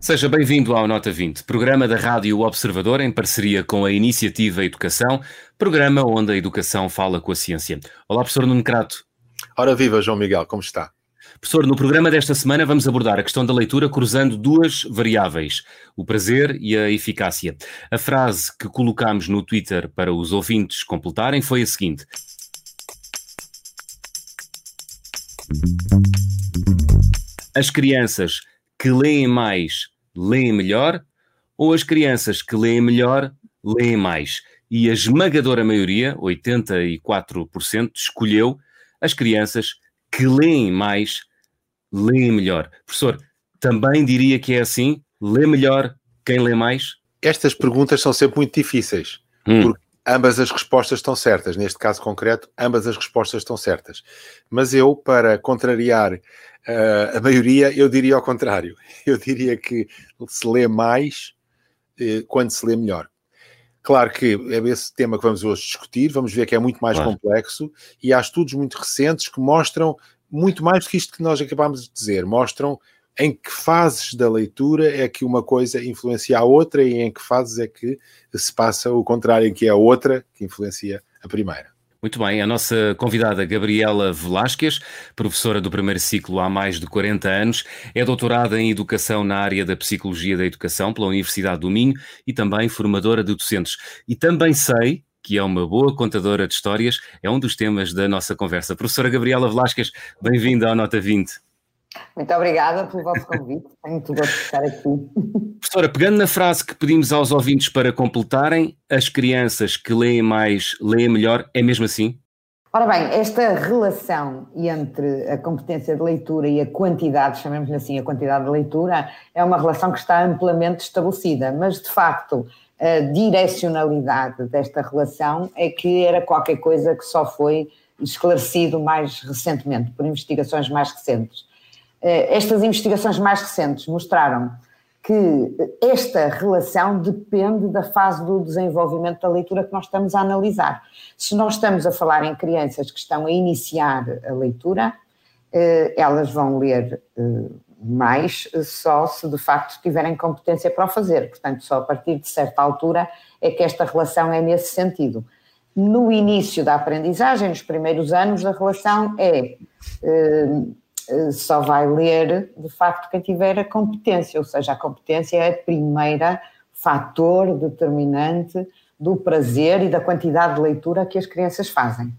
Seja bem-vindo ao Nota 20, programa da Rádio Observador em parceria com a Iniciativa Educação, programa onde a educação fala com a ciência. Olá, professor Nuno Crato. Ora viva, João Miguel, como está? Professor, no programa desta semana vamos abordar a questão da leitura cruzando duas variáveis, o prazer e a eficácia. A frase que colocámos no Twitter para os ouvintes completarem foi a seguinte: As crianças que leem mais leem melhor ou as crianças que leem melhor leem mais? E a esmagadora maioria, 84%, escolheu as crianças que leem mais, leem melhor. Professor, também diria que é assim? Lê melhor quem lê mais? Estas perguntas são sempre muito difíceis, hum. porque ambas as respostas estão certas. Neste caso concreto, ambas as respostas estão certas. Mas eu, para contrariar Uh, a maioria, eu diria ao contrário. Eu diria que se lê mais uh, quando se lê melhor. Claro que é esse tema que vamos hoje discutir, vamos ver que é muito mais claro. complexo e há estudos muito recentes que mostram muito mais do que isto que nós acabámos de dizer. Mostram em que fases da leitura é que uma coisa influencia a outra e em que fases é que se passa o contrário, em que é a outra que influencia a primeira. Muito bem, a nossa convidada Gabriela Velasquez, professora do primeiro ciclo há mais de 40 anos, é doutorada em Educação na área da Psicologia da Educação pela Universidade do Minho e também formadora de docentes. E também sei que é uma boa contadora de histórias, é um dos temas da nossa conversa. Professora Gabriela Velasquez, bem-vinda ao Nota 20. Muito obrigada pelo vosso convite. Tenho muito gosto de estar aqui. Professora, pegando na frase que pedimos aos ouvintes para completarem, as crianças que leem mais leem melhor, é mesmo assim? Ora bem, esta relação entre a competência de leitura e a quantidade, chamemos-lhe assim, a quantidade de leitura, é uma relação que está amplamente estabelecida, mas de facto direcionalidade desta relação é que era qualquer coisa que só foi esclarecido mais recentemente, por investigações mais recentes. Eh, estas investigações mais recentes mostraram que esta relação depende da fase do desenvolvimento da leitura que nós estamos a analisar. Se nós estamos a falar em crianças que estão a iniciar a leitura, eh, elas vão ler eh, mais só se de facto tiverem competência para o fazer. Portanto, só a partir de certa altura é que esta relação é nesse sentido. No início da aprendizagem, nos primeiros anos, a relação é eh, só vai ler, de facto, quem tiver a competência, ou seja, a competência é a primeira fator determinante do prazer e da quantidade de leitura que as crianças fazem.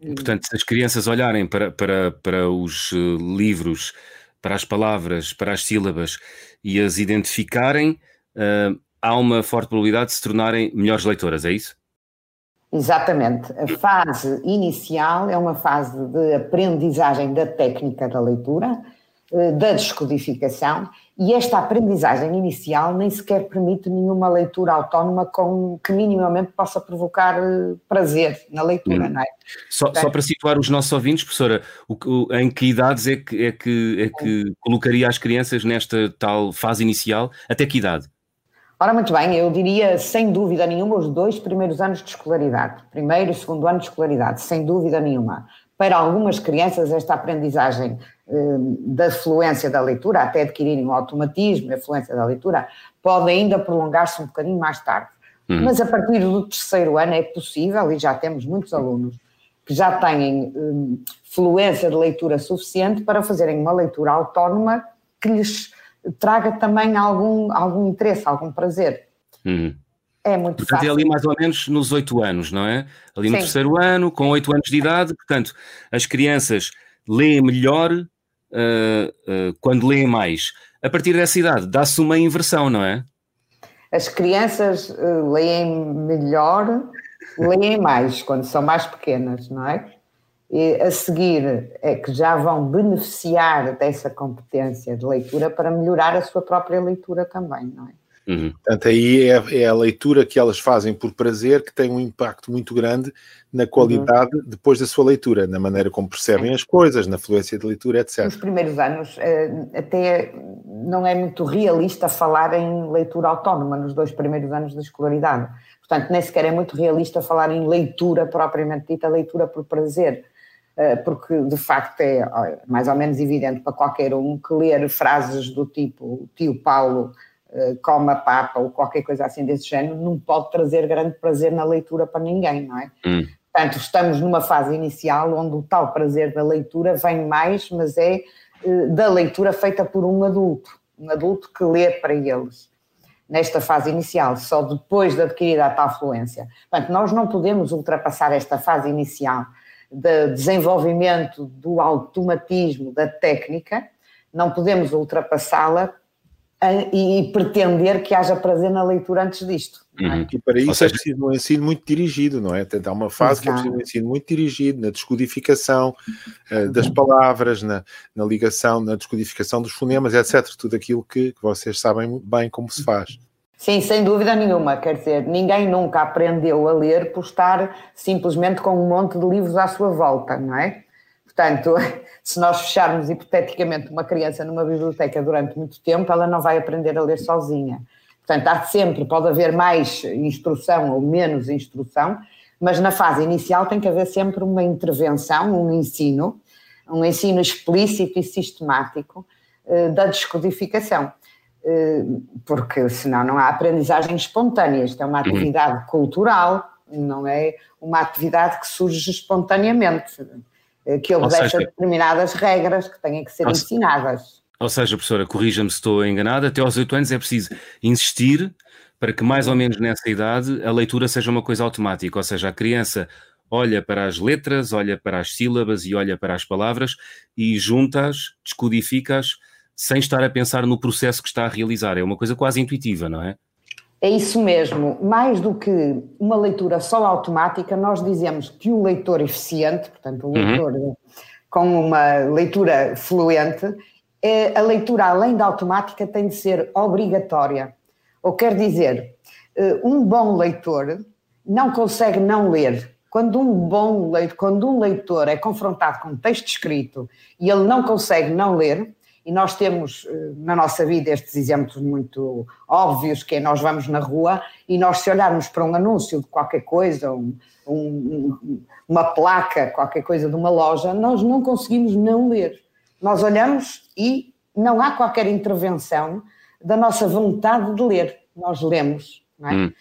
Portanto, se as crianças olharem para, para, para os eh, livros, para as palavras, para as sílabas e as identificarem, uh, há uma forte probabilidade de se tornarem melhores leitoras, é isso? Exatamente. A fase inicial é uma fase de aprendizagem da técnica da leitura, da descodificação, e esta aprendizagem inicial nem sequer permite nenhuma leitura autónoma com que minimamente possa provocar eh, prazer na leitura, hum. não é? Só, só, para situar os nossos ouvintes, professora, o, o, em que idades é que, é que, é que colocaria as crianças nesta tal fase inicial? Até que idade? Ora, muito bem, eu diria sem dúvida nenhuma os dois primeiros anos de escolaridade, primeiro e segundo ano de escolaridade, sem dúvida nenhuma. Para algumas crianças, esta aprendizagem eh, da fluência da leitura, até adquirirem o automatismo, a fluência da leitura, pode ainda prolongar-se um bocadinho mais tarde. Hum. Mas a partir do terceiro ano é possível, e já temos muitos alunos que já têm eh, fluência de leitura suficiente para fazerem uma leitura autónoma que lhes traga também algum, algum interesse, algum prazer. Uhum. É muito portanto, fácil. é ali mais ou menos nos oito anos, não é? Ali no Sim. terceiro ano, com oito anos de idade, portanto, as crianças leem melhor uh, uh, quando leem mais. A partir dessa idade, dá-se uma inversão, não é? As crianças uh, leem melhor, leem mais quando são mais pequenas, não é? E a seguir é que já vão beneficiar dessa competência de leitura para melhorar a sua própria leitura também, não é? Uhum. Portanto, aí é, é, a leitura que elas fazem por prazer que tem um impacto muito grande na qualidade uhum. depois da sua leitura, na maneira como percebem as coisas, na fluência de leitura, etc. Nos primeiros anos, eh, até não é muito realista falar em leitura autónoma nos dois primeiros anos da escolaridade. Portanto, nem sequer é muito realista falar em leitura propriamente dita, leitura por prazer eh, porque de facto é mais ou menos evidente para qualquer um que ler frases do tipo tio Paulo coma papa ou qualquer coisa assim desse género não pode trazer grande prazer na leitura para ninguém, não é? Hum. Portanto, estamos numa fase inicial onde o tal prazer da leitura vem mais, mas é eh, da leitura feita por um adulto, um adulto que lê para eles. Nesta fase inicial, só depois de adquirir a tal fluência. Portanto, nós não podemos ultrapassar esta fase inicial de desenvolvimento do automatismo, da técnica, não podemos ultrapassá-la e pretender que haja prazer na leitura antes disto. É? Uhum. E para isso é seja... é preciso um ensino muito dirigido, não é? Há uma fase Exato. que é preciso um ensino muito dirigido na descodificação uh, das palavras, na, na, ligação, na descodificação dos fonemas, etc. Tudo aquilo que, que vocês sabem bem como se faz. Sim, sem dúvida nenhuma. Quer dizer, ninguém nunca aprendeu a ler por estar simplesmente com um monte de livros à sua volta, não é? Portanto, se nós fecharmos hipoteticamente uma criança numa biblioteca durante muito tempo, ela não vai aprender a ler sozinha. Portanto, há sempre, pode haver mais instrução ou menos instrução, mas na fase inicial tem que haver sempre uma intervenção, um ensino, um ensino explícito e sistemático eh, da descodificação. Eh, porque senão não há aprendizagem espontânea. Isto é uma atividade cultural, não é uma atividade que surge espontaneamente. Eh, que obedece seja, a determinadas regras que têm que ser ou ensinadas. Ou seja, professora, corrija-me se estou enganada, até aos 8 anos é preciso insistir para que mais ou menos nessa idade a leitura seja uma coisa automática, ou seja, a criança olha para as letras, olha para as sílabas e olha para as palavras e junta-as, descodifica-as, sem estar a pensar no processo que está a realizar. É uma coisa quase intuitiva, não é? É isso mesmo. Mais do que uma leitura só automática, nós dizemos que o leitor eficiente, portanto, o uhum. leitor uhum. com uma leitura fluente, é, a leitura além da automática tem de ser obrigatória. Ou quer dizer, eh, um bom leitor não consegue não ler. Quando um bom leitor, quando um leitor é confrontado com um texto escrito e ele não consegue não ler, e nós temos eh, na nossa vida estes exemplos muito óbvios, que é nós vamos na rua e nós se olharmos para um anúncio de qualquer coisa, um, um, uma placa, qualquer coisa de uma loja, nós não conseguimos não ler. Nós olhamos e não há qualquer intervenção da nossa vontade de ler. Nós lemos, não é? Hum.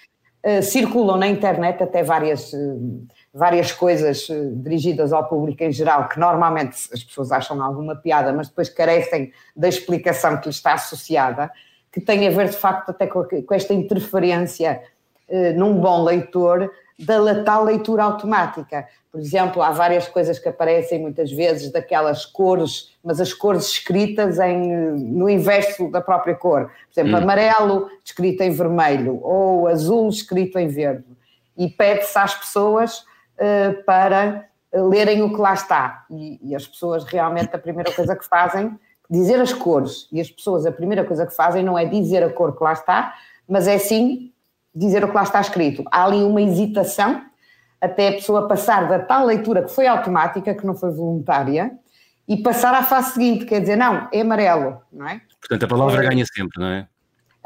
Uh, circulam na internet até várias... Uh, várias coisas eh, dirigidas ao público em geral, que normalmente as pessoas acham alguma piada, mas depois carecem da explicação que lhe está associada, que tem a ver de facto até com, esta interferência eh, num bom leitor da tal leitura automática. Por exemplo, há várias coisas que aparecem muitas vezes daquelas cores, mas as cores escritas em, no inverso da própria cor. Por exemplo, hum. amarelo escrito em vermelho ou azul escrito em verde. E pede-se às pessoas eh, para lerem o que lá está. E, e, as pessoas realmente a primeira coisa que fazem, dizer as cores, e as pessoas a primeira coisa que fazem não é dizer a cor que lá está, mas é sim dizer o que lá está escrito. Há ali uma hesitação até a pessoa passar da tal leitura que foi automática, que não foi voluntária, e passar à fase seguinte, quer dizer, não, é amarelo, não é? Portanto, a palavra ganha sempre, não é?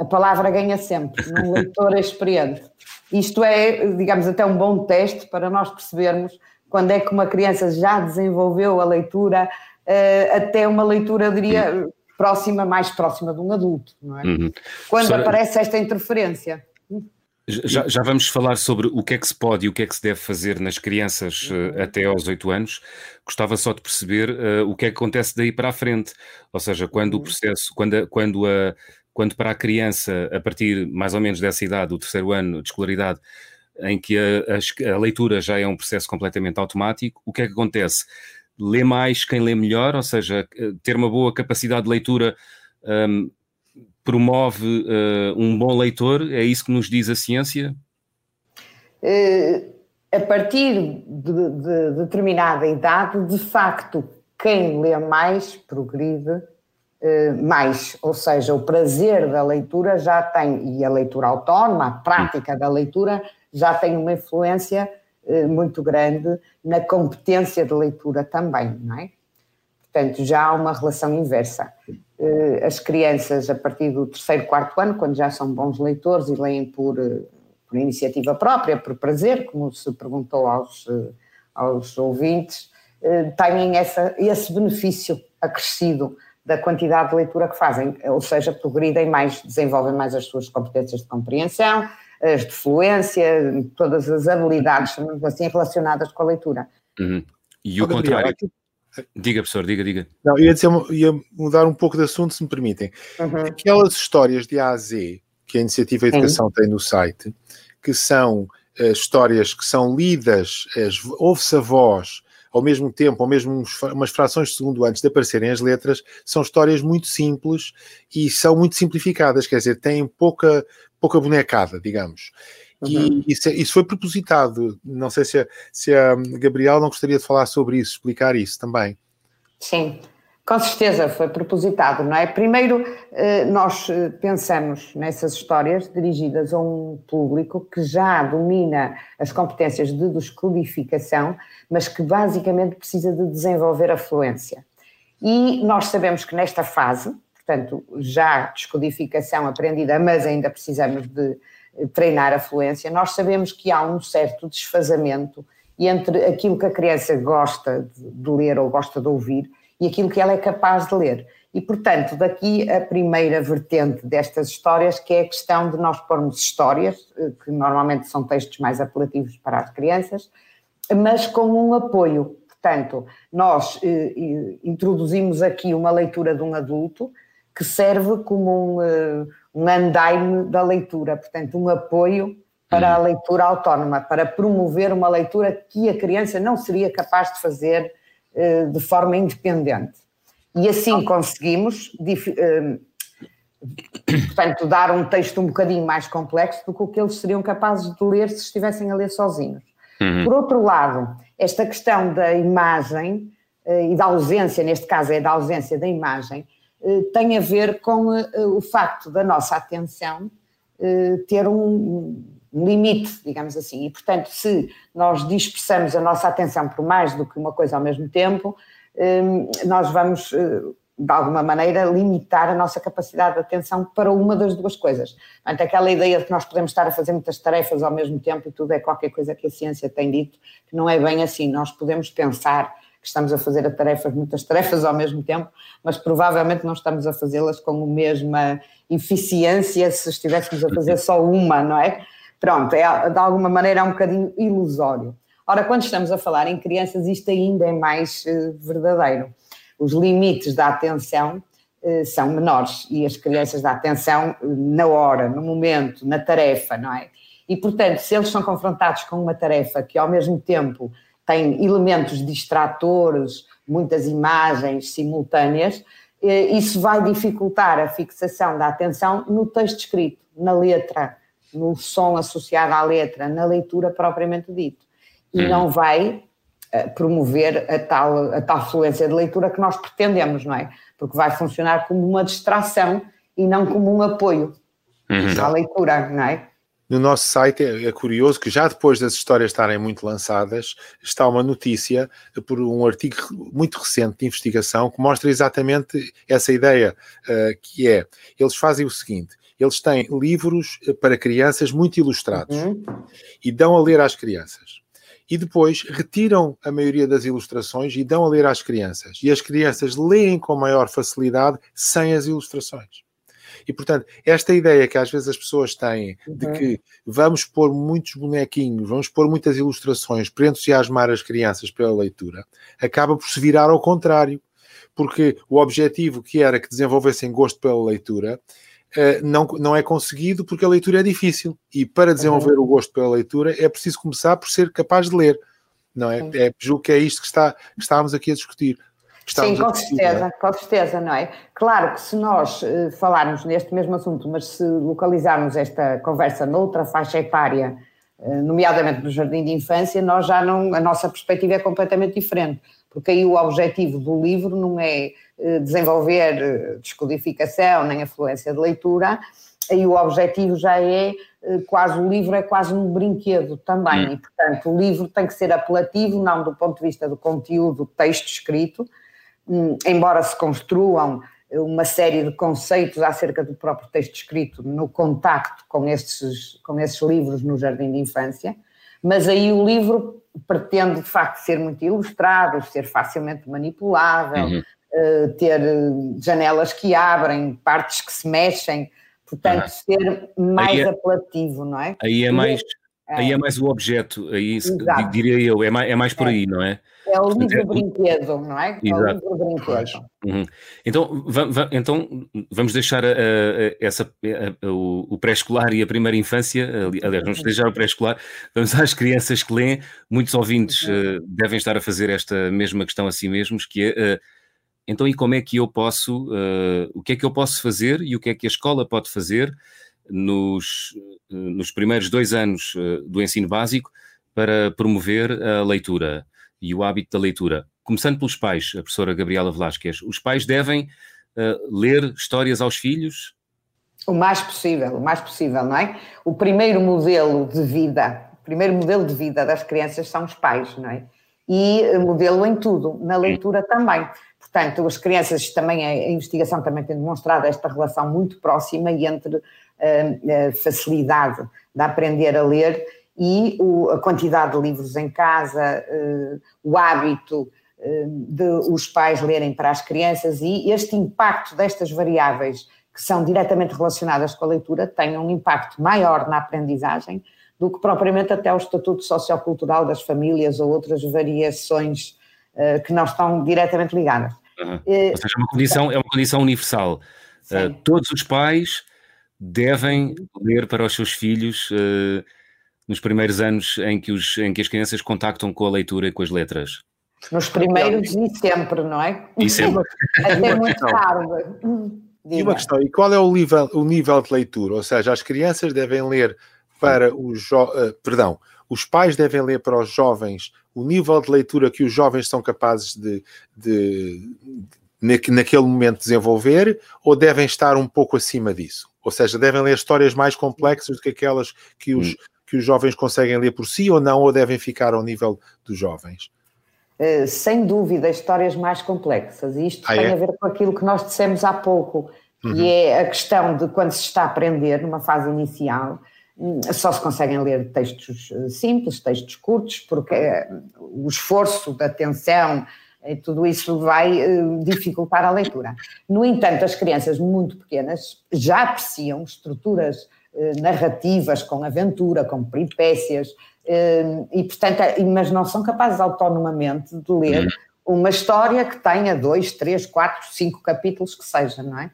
A palavra ganha sempre, num leitor experiente. Isto é, digamos, até um bom teste para nós percebermos quando é que uma criança já desenvolveu a leitura, uh, até uma leitura, eu diria, próxima, mais próxima de um adulto, não é? Uhum. Quando aparece esta interferência. Já, já, vamos falar sobre o que é que se pode e o que é que se deve fazer nas crianças uh, até aos 8 anos. Gostava só de perceber uh, o que é que acontece daí para a frente. Ou seja, quando o uhum. processo, quando a, quando a, quando para a criança, a partir mais ou menos dessa idade, do terceiro ano de escolaridade, em que a, a, a, leitura já é um processo completamente automático, o que é que acontece? Lê mais quem lê melhor, ou seja, ter uma boa capacidade de leitura um, promove uh, um bom leitor, é isso que nos diz a ciência? Uh, a partir de, de determinada idade, de facto, quem lê mais progride eh, mais, ou seja, o prazer da leitura já tem, e a leitura autónoma, a prática da leitura, já tem uma influência eh, muito grande na competência de leitura também, não é? Portanto, já há uma relação inversa. Eh, as crianças, a partir do terceiro, quarto ano, quando já são bons leitores e leem por, por iniciativa própria, por prazer, como se perguntou aos, aos ouvintes, têm essa, esse benefício acrescido da quantidade de leitura que fazem, ou seja, progridem mais, desenvolvem mais as suas competências de compreensão, as de fluência, todas as habilidades, assim, relacionadas com a leitura. Uhum. E o contrário. Diga, professor, diga, diga. Não, ia, dizer, ia mudar um pouco de assunto, se me permitem. Uhum. Aquelas histórias de A a Z que a Iniciativa Educação uhum. tem no site, que são uh, histórias que são lidas, ouve-se a voz, ao mesmo tempo, ao mesmo umas frações de segundo antes de aparecerem as letras, são histórias muito simples e são muito simplificadas, quer dizer, têm pouca, pouca bonecada, digamos. Uhum. E isso, é, isso, foi propositado. Não sei se a, se a Gabriel não gostaria de falar sobre isso, explicar isso também. Sim, com certeza foi propositado, não é? Primeiro, eh, nós eh, pensamos nessas histórias dirigidas a um público que já domina as competências de descodificação, mas que basicamente precisa de desenvolver a fluência. E nós sabemos que nesta fase, portanto, já descodificação aprendida, mas ainda precisamos de eh, treinar a fluência, nós sabemos que há um certo desfazamento entre aquilo que a criança gosta de ler ou gosta de ouvir e aquilo que ela é capaz de ler. E, portanto, daqui a primeira vertente destas histórias, que é a questão de nós pormos histórias, eh, que normalmente são textos mais apelativos para as crianças, mas com um apoio. Portanto, nós eh, eh introduzimos aqui uma leitura de um adulto que serve como um, eh, um andaime da leitura, portanto, um apoio para a uhum. leitura autónoma, para promover uma leitura que a criança não seria capaz de fazer de forma independente. E assim conseguimos, eh, portanto, dar um texto um bocadinho mais complexo do que o que eles seriam capazes de ler se estivessem a ler sozinhos. Uhum. Por outro lado, esta questão da imagem eh, e da ausência, neste caso é da ausência da imagem, tem a ver com o facto da nossa atenção ter um, um limite, digamos assim. E, portanto, se nós dispersamos a nossa atenção por mais do que uma coisa ao mesmo tempo, hum, nós vamos, eh, de alguma maneira, limitar a nossa capacidade de atenção para uma das duas coisas. Portanto, aquela ideia de que nós podemos estar a fazer muitas tarefas ao mesmo tempo e tudo é qualquer coisa que a ciência tem dito, que não é bem assim. Nós podemos pensar que estamos a fazer a tarefas, muitas tarefas ao mesmo tempo, mas provavelmente não estamos a fazê-las com a mesma eficiência se estivéssemos a fazer só uma, não é? Pronto, é, de alguma maneira é um bocadinho ilusório. Ora, quando estamos a falar em crianças, isto ainda é mais uh, verdadeiro. Os limites da atenção uh, são menores e as crianças da atenção uh, na hora, no momento, na tarefa, não é? E, portanto, se eles são confrontados com uma tarefa que ao mesmo tempo tem elementos distratores, muitas imagens simultâneas, isso vai dificultar a fixação da atenção no texto escrito, na letra no som associado à letra, na leitura propriamente dito. E hum. não vai uh, promover a tal, a tal fluência de leitura que nós pretendemos, não é? Porque vai funcionar como uma distração e não como um apoio uhum. à leitura, não é? No nosso site é, é, curioso que já depois das histórias estarem muito lançadas, está uma notícia por um artigo muito recente de investigação que mostra exatamente essa ideia, uh, que é, eles fazem o seguinte, eles têm livros eh, para crianças muito ilustrados uhum. e dão a ler às crianças. E depois retiram a maioria das ilustrações e dão a ler às crianças. E as crianças leem com maior facilidade sem as ilustrações. E, portanto, esta ideia que às vezes as pessoas têm de uhum. que vamos pôr muitos bonequinhos, vamos pôr muitas ilustrações para entusiasmar as crianças pela leitura, acaba por se virar ao contrário. Porque o objetivo que era que desenvolvessem gosto pela leitura não, não é conseguido porque a leitura é difícil. E para desenvolver uhum. o gosto pela leitura é preciso começar por ser capaz de ler. Não é? é julgo que é isto que, está, que estávamos aqui a discutir. Sim, com certeza, é? com certeza, não é? Claro que se nós uh, falarmos neste mesmo assunto, mas se localizarmos esta conversa noutra faixa etária, uh, nomeadamente no jardim de infância, nós já não, a nossa perspectiva é completamente diferente, porque aí o objetivo do livro não é desenvolver descodificação nem afluência de leitura, aí o objetivo já é quase o livro é quase um brinquedo também, hum. e portanto o livro tem que ser apelativo, não do ponto de vista do conteúdo, texto escrito, hum, embora se construam uma série de conceitos acerca do próprio texto escrito no contacto com esses, com esses livros no jardim de infância, mas aí o livro pretende de facto ser muito ilustrado, ser facilmente manipulável, uhum. uh, ter janelas que abrem, partes que se mexem, portanto, uhum. ser mais é, apelativo, não é? Aí é mais, é, aí é mais o objeto, aí Exato. diria eu, é mais, é mais por é. aí, não é? É o livro-brinquedo, não é? É o livro-brinquedo. Uhum. Então, então, vamos deixar a, a, essa, a, o, o pré-escolar e a primeira infância, aliás, vamos deixar o pré-escolar, vamos às crianças que leem. Muitos ouvintes uhum. uh, devem estar a fazer esta mesma questão a si mesmos, que é, uh, então, e como é que eu posso, uh, o que é que eu posso fazer e o que é que a escola pode fazer nos, nos primeiros dois anos do ensino básico para promover a leitura? e o hábito da leitura. Começando pelos pais, a professora Gabriela Velasquez, os pais devem uh, ler histórias aos filhos? O mais possível, o mais possível, não é? O primeiro modelo de vida, o primeiro modelo de vida das crianças são os pais, não é? E eh, modelo em tudo, na leitura também. Portanto, as crianças também, a investigação também tem demonstrado esta relação muito próxima entre a facilidade de aprender a ler e a quantidade de livros em casa, uh, o hábito de os pais lerem para as crianças e este impacto destas variáveis que são diretamente relacionadas com a leitura têm um impacto maior na aprendizagem do que propriamente até o estatuto sociocultural das famílias ou outras variações que não estão diretamente ligadas. Uhum. Ou seja, é uma condição, é uma condição universal. todos os pais devem ler para os seus filhos nos primeiros anos em que, os, em que as crianças contactam com a leitura e com as letras? Nos primeiros e sempre, não é? E sempre. Até muito tarde. E uma questão, e qual é o nível, o nível de leitura? Ou seja, as crianças devem ler para os uh, perdão, os pais devem ler para os jovens o nível de leitura que os jovens são capazes de, de, de naquele momento desenvolver ou devem estar um pouco acima disso? Ou seja, devem ler histórias mais complexas do que aquelas que os, hum que os jovens conseguem ler por si ou não, ou devem ficar ao nível dos jovens? Uh, sem dúvida, histórias mais complexas. E isto ah, tem é? a ver com aquilo que nós dissemos há pouco, que uhum. é a questão de quando se está a aprender, numa fase inicial, só se conseguem ler textos eh, simples, textos curtos, porque uh, o esforço da atenção e tudo isso vai uh, dificultar a leitura. No entanto, as crianças muito pequenas já apreciam estruturas eh, narrativas, com aventura, com peripécias, eh, e portanto, mas não são capazes autonomamente de ler uhum. uma história que tenha dois, três, quatro, cinco capítulos que seja, não é?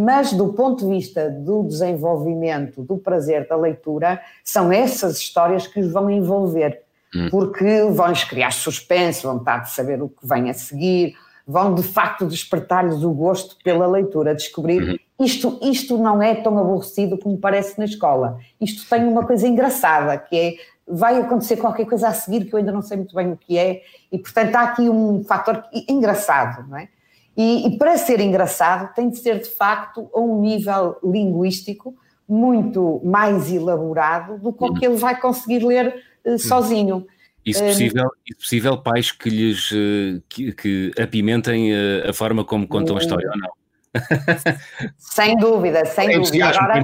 Mas do ponto de vista do desenvolvimento, do prazer da leitura, são essas histórias que os vão envolver, uhum. porque vão-lhes criar suspense, vontade de saber o que vem a seguir, vão de facto despertar-lhes o gosto pela leitura, descobrir uhum isto, isto não é tão aborrecido como parece na escola. Isto tem uma coisa engraçada, que é vai acontecer qualquer coisa a seguir que eu ainda não sei muito bem o que é, e portanto há aqui um fator engraçado, não é? E, e para ser engraçado tem de ser de facto a um nível linguístico muito mais elaborado do que o que ele vai conseguir ler uh, sozinho. E se possível, um, e se possível pais que lhes uh, que, que apimentem uh, a forma como contam a história ou não sem dúvida, sem dúvida. Agora,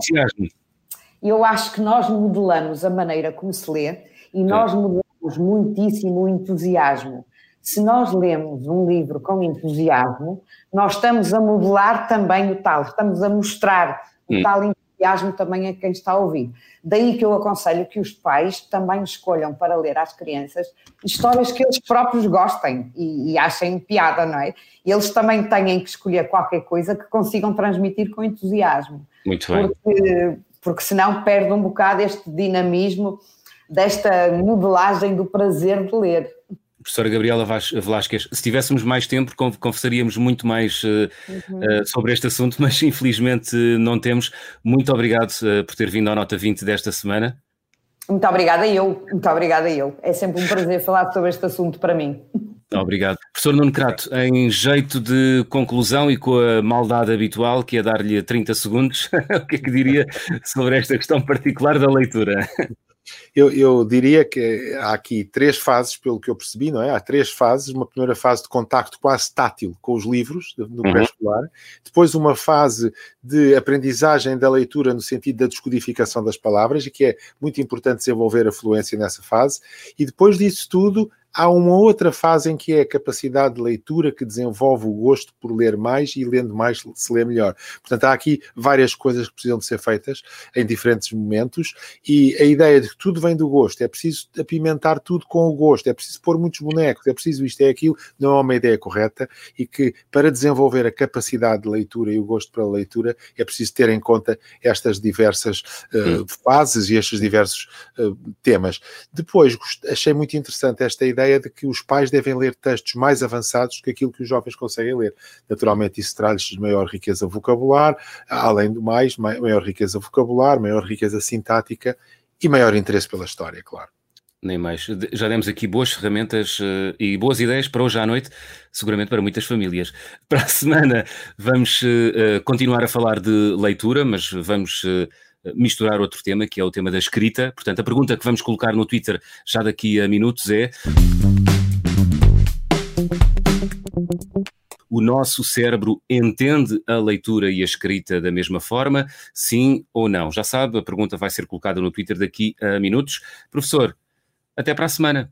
eu acho que nós modelamos a maneira como se lê e nós modelamos muitíssimo o entusiasmo. Se nós lemos um livro com entusiasmo, nós estamos a modelar também o tal, estamos a mostrar o hum. tal entusiasmo também a quem está a ouvir. Daí que eu aconselho que os pais também escolham para ler às crianças histórias que eles próprios gostem e, e achem piada, não é? E eles também têm que escolher qualquer coisa que consigam transmitir com entusiasmo. Muito bem. Porque, porque senão perde um bocado este dinamismo desta modelagem do prazer de ler professora Gabriela Velasquez, se tivéssemos mais tempo, conversaríamos muito mais uh, uhum. uh, sobre este assunto, mas infelizmente não temos. Muito obrigado uh, por ter vindo à Nota 20 desta semana. Muito obrigada eu, muito obrigada eu. É sempre um prazer falar sobre este assunto para mim. Obrigado. Professor Nuno Crato, em jeito de conclusão e com a maldade habitual, que é dar-lhe 30 segundos, o que é que diria sobre esta questão particular da leitura? Eu, eu, diria que há aqui três fases, pelo que eu percebi, não é? Há três fases. Uma primeira fase de contacto quase tátil com os livros no uhum. pré-escolar, depois uma fase de aprendizagem da leitura no sentido da descodificação das palavras, e que é muito importante desenvolver a fluência nessa fase, e depois disso tudo, Há uma outra fase em que é a capacidade de leitura que desenvolve o gosto por ler mais e lendo mais se lê melhor. Portanto, há aqui várias coisas que precisam de ser feitas em diferentes momentos e a ideia de que tudo vem do gosto, é preciso apimentar tudo com o gosto, é preciso pôr muitos bonecos, é preciso isto é aquilo, não é uma ideia correta e que para desenvolver a capacidade de leitura e o gosto pela leitura é preciso ter em conta estas diversas uh, fases e estes diversos uh, temas. Depois, achei muito interessante esta ideia ideia de que os pais devem ler textos mais avançados do que aquilo que os jovens conseguem ler. Naturalmente, isso traz-lhes maior riqueza vocabular, além do mais, maior riqueza vocabular, maior riqueza sintática e maior interesse pela história, claro. Nem mais. Já demos aqui boas ferramentas uh, e boas ideias para hoje à noite, seguramente para muitas famílias. Para a semana vamos uh, continuar a falar de leitura, mas vamos uh, misturar outro tema, que é o tema da escrita. Portanto, a pergunta que vamos colocar no Twitter já daqui a minutos é. O nosso cérebro entende a leitura e a escrita da mesma forma? Sim ou não? Já sabe, a pergunta vai ser colocada no Twitter daqui a minutos. Professor, até para a semana.